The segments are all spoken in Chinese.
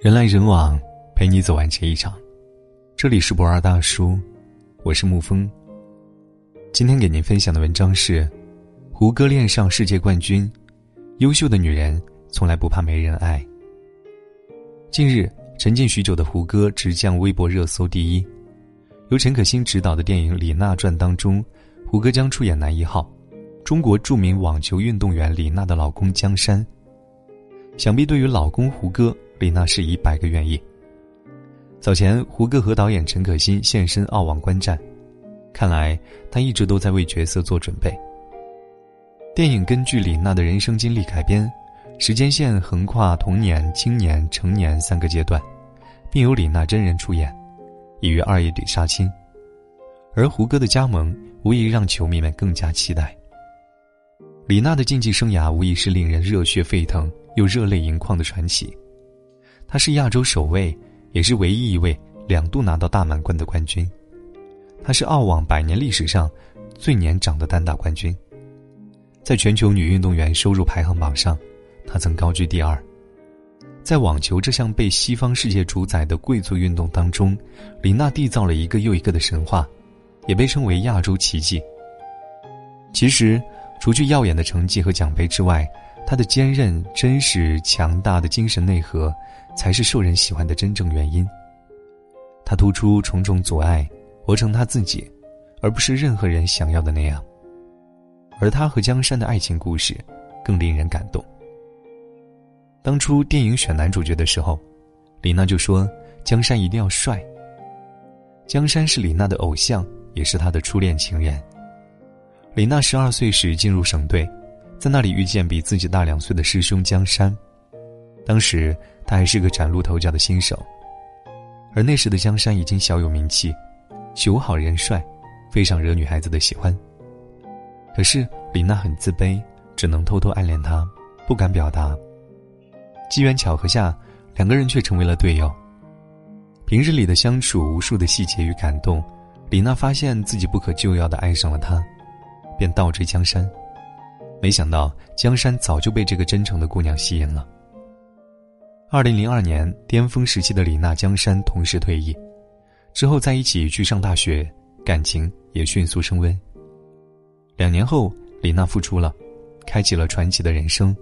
人来人往，陪你走完这一场。这里是博二大叔，我是沐风。今天给您分享的文章是：胡歌恋上世界冠军，优秀的女人从来不怕没人爱。近日，沉寂许久的胡歌直降微博热搜第一。由陈可辛执导的电影《李娜传》当中，胡歌将出演男一号，中国著名网球运动员李娜的老公江山。想必对于老公胡歌。李娜是一百个愿意。早前，胡歌和导演陈可辛现身澳网观战，看来他一直都在为角色做准备。电影根据李娜的人生经历改编，时间线横跨童年、青年、成年三个阶段，并由李娜真人出演，已于二月底杀青。而胡歌的加盟，无疑让球迷们更加期待。李娜的竞技生涯无疑是令人热血沸腾又热泪盈眶的传奇。她是亚洲首位，也是唯一一位两度拿到大满贯的冠军。她是澳网百年历史上最年长的单打冠军。在全球女运动员收入排行榜上，她曾高居第二。在网球这项被西方世界主宰的贵族运动当中，李娜缔造了一个又一个的神话，也被称为亚洲奇迹。其实，除去耀眼的成绩和奖杯之外，他的坚韧、真实、强大的精神内核。才是受人喜欢的真正原因。他突出重重阻碍，活成他自己，而不是任何人想要的那样。而他和江山的爱情故事，更令人感动。当初电影选男主角的时候，李娜就说江山一定要帅。江山是李娜的偶像，也是她的初恋情人。李娜十二岁时进入省队，在那里遇见比自己大两岁的师兄江山。当时他还是个崭露头角的新手，而那时的江山已经小有名气，酒好人帅，非常惹女孩子的喜欢。可是李娜很自卑，只能偷偷暗恋他，不敢表达。机缘巧合下，两个人却成为了队友。平日里的相处，无数的细节与感动，李娜发现自己不可救药的爱上了他，便倒追江山。没想到江山早就被这个真诚的姑娘吸引了。二零零二年，巅峰时期的李娜、江山同时退役，之后在一起去上大学，感情也迅速升温。两年后，李娜复出了，开启了传奇的人生。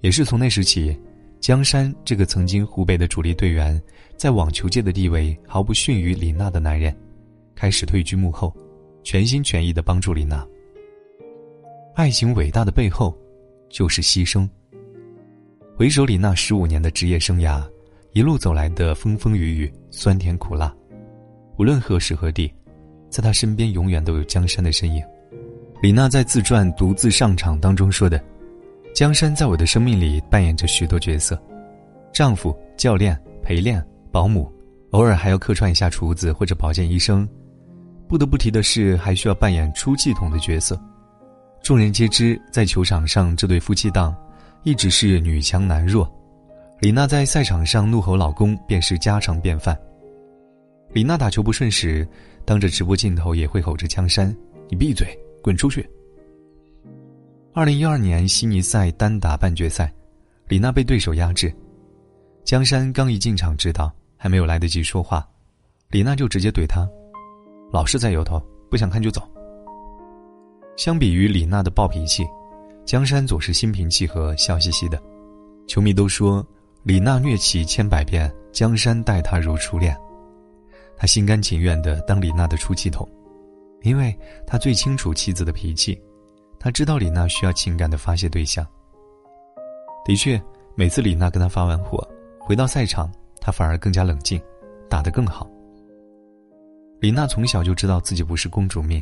也是从那时起，江山这个曾经湖北的主力队员，在网球界的地位毫不逊于李娜的男人，开始退居幕后，全心全意的帮助李娜。爱情伟大的背后，就是牺牲。回首李娜十五年的职业生涯，一路走来的风风雨雨、酸甜苦辣，无论何时何地，在她身边永远都有江山的身影。李娜在自传《独自上场》当中说的：“江山在我的生命里扮演着许多角色，丈夫、教练、陪练、保姆，偶尔还要客串一下厨子或者保健医生。不得不提的是，还需要扮演出气筒的角色。众人皆知，在球场上这对夫妻档。”一直是女强男弱，李娜在赛场上怒吼老公便是家常便饭。李娜打球不顺时，当着直播镜头也会吼着江山：“你闭嘴，滚出去！”二零一二年悉尼赛单打半决赛，李娜被对手压制，江山刚一进场指导，还没有来得及说话，李娜就直接怼他：“老是在摇头，不想看就走。”相比于李娜的暴脾气。江山总是心平气和、笑嘻嘻的，球迷都说李娜虐妻千百遍，江山待她如初恋。他心甘情愿的当李娜的出气筒，因为他最清楚妻子的脾气，他知道李娜需要情感的发泄对象。的确，每次李娜跟他发完火，回到赛场，他反而更加冷静，打得更好。李娜从小就知道自己不是公主命，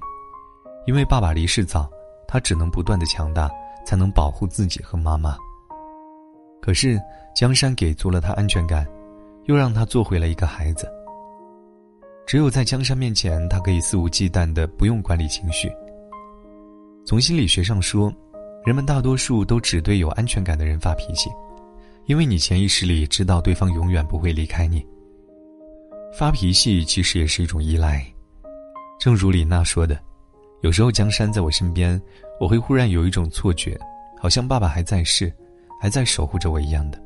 因为爸爸离世早，他只能不断的强大。才能保护自己和妈妈。可是江山给足了他安全感，又让他做回了一个孩子。只有在江山面前，他可以肆无忌惮的不用管理情绪。从心理学上说，人们大多数都只对有安全感的人发脾气，因为你潜意识里知道对方永远不会离开你。发脾气其实也是一种依赖，正如李娜说的。有时候江山在我身边，我会忽然有一种错觉，好像爸爸还在世，还在守护着我一样的。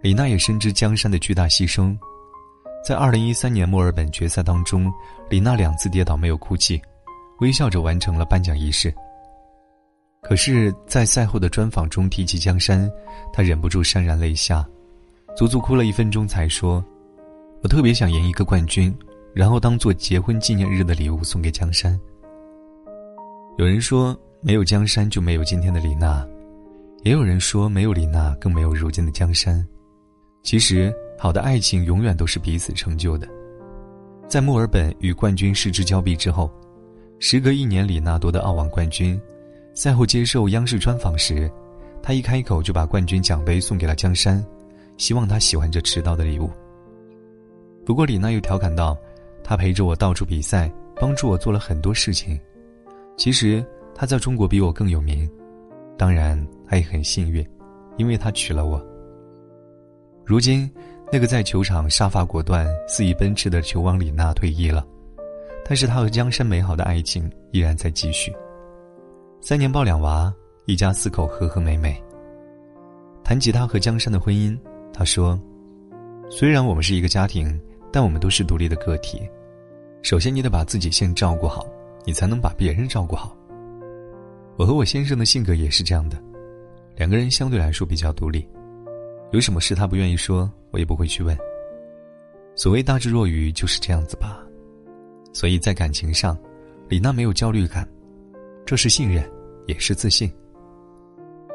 李娜也深知江山的巨大牺牲。在二零一三年墨尔本决赛当中，李娜两次跌倒没有哭泣，微笑着完成了颁奖仪式。可是，在赛后的专访中提起江山，她忍不住潸然泪下，足足哭了一分钟才说：“我特别想赢一个冠军，然后当做结婚纪念日的礼物送给江山。”有人说，没有江山就没有今天的李娜，也有人说，没有李娜更没有如今的江山。其实。好的爱情永远都是彼此成就的。在墨尔本与冠军失之交臂之后，时隔一年，李娜夺得澳网冠军。赛后接受央视专访时，她一开口就把冠军奖杯送给了江山，希望他喜欢这迟到的礼物。不过李娜又调侃道：“他陪着我到处比赛，帮助我做了很多事情。其实他在中国比我更有名，当然他也很幸运，因为他娶了我。如今。”那个在球场杀伐果断、肆意奔驰的球王李娜退役了，但是她和江山美好的爱情依然在继续。三年抱两娃，一家四口和和美美。谈及他和江山的婚姻，他说：“虽然我们是一个家庭，但我们都是独立的个体。首先，你得把自己先照顾好，你才能把别人照顾好。我和我先生的性格也是这样的，两个人相对来说比较独立。”有什么事他不愿意说，我也不会去问。所谓大智若愚，就是这样子吧。所以在感情上，李娜没有焦虑感，这是信任，也是自信。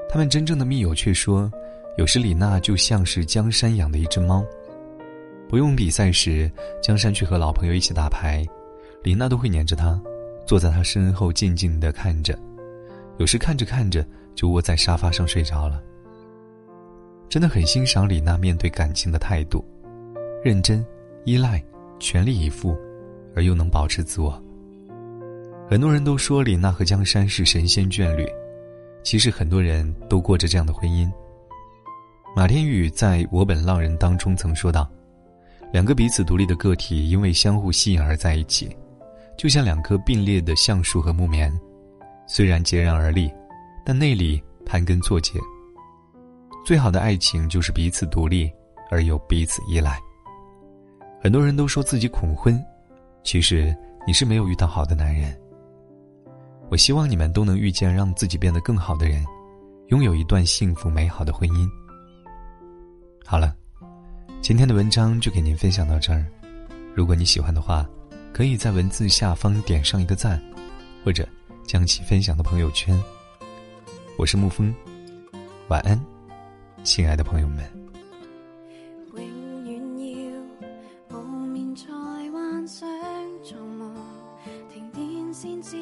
他们真正的密友却说，有时李娜就像是江山养的一只猫，不用比赛时，江山去和老朋友一起打牌，李娜都会黏着他，坐在他身后静静的看着，有时看着看着就窝在沙发上睡着了。真的很欣赏李娜面对感情的态度，认真、依赖、全力以赴，而又能保持自我。很多人都说李娜和江山是神仙眷侣，其实很多人都过着这样的婚姻。马天宇在《我本浪人》当中曾说道：“两个彼此独立的个体，因为相互吸引而在一起，就像两棵并列的橡树和木棉，虽然截然而立，但内里盘根错节。”最好的爱情就是彼此独立而又彼此依赖。很多人都说自己恐婚，其实你是没有遇到好的男人。我希望你们都能遇见让自己变得更好的人，拥有一段幸福美好的婚姻。好了，今天的文章就给您分享到这儿。如果你喜欢的话，可以在文字下方点上一个赞，或者将其分享到朋友圈。我是沐风，晚安。亲爱的朋友们，先知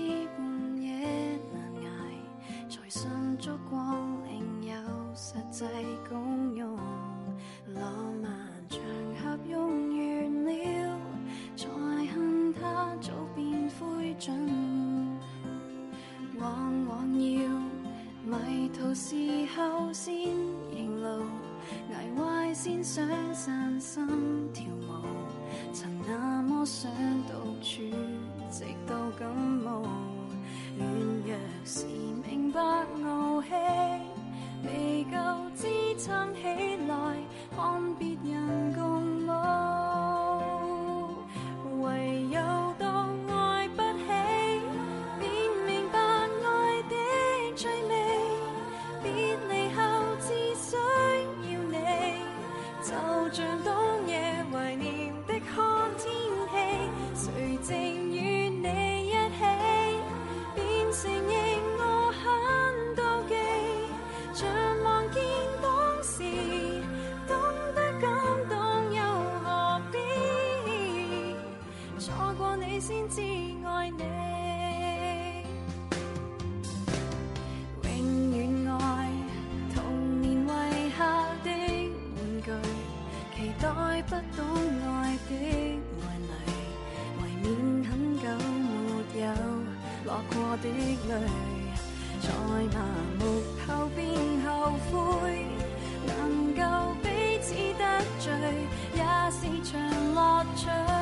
先想散心跳舞，曾那么想独处，直到感冒。软弱时明白傲气，未够支撑起来，看别不懂爱的爱侣，为免很久没有落过的泪，在麻木后变后悔，能够彼此得罪，也是场乐趣。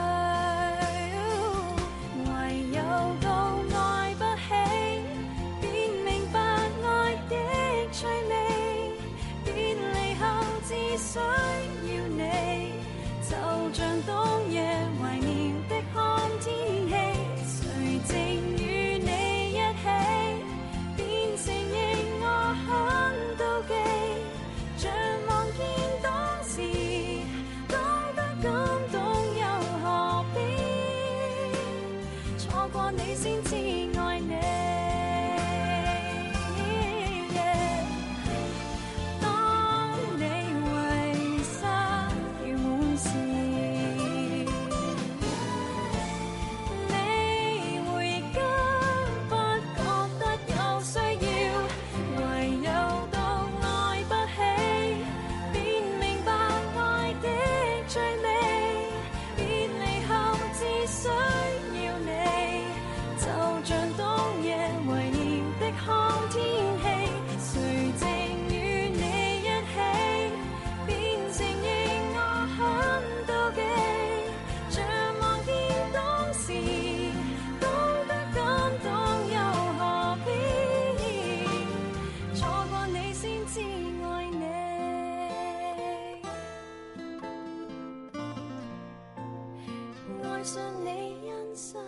信。你欣赏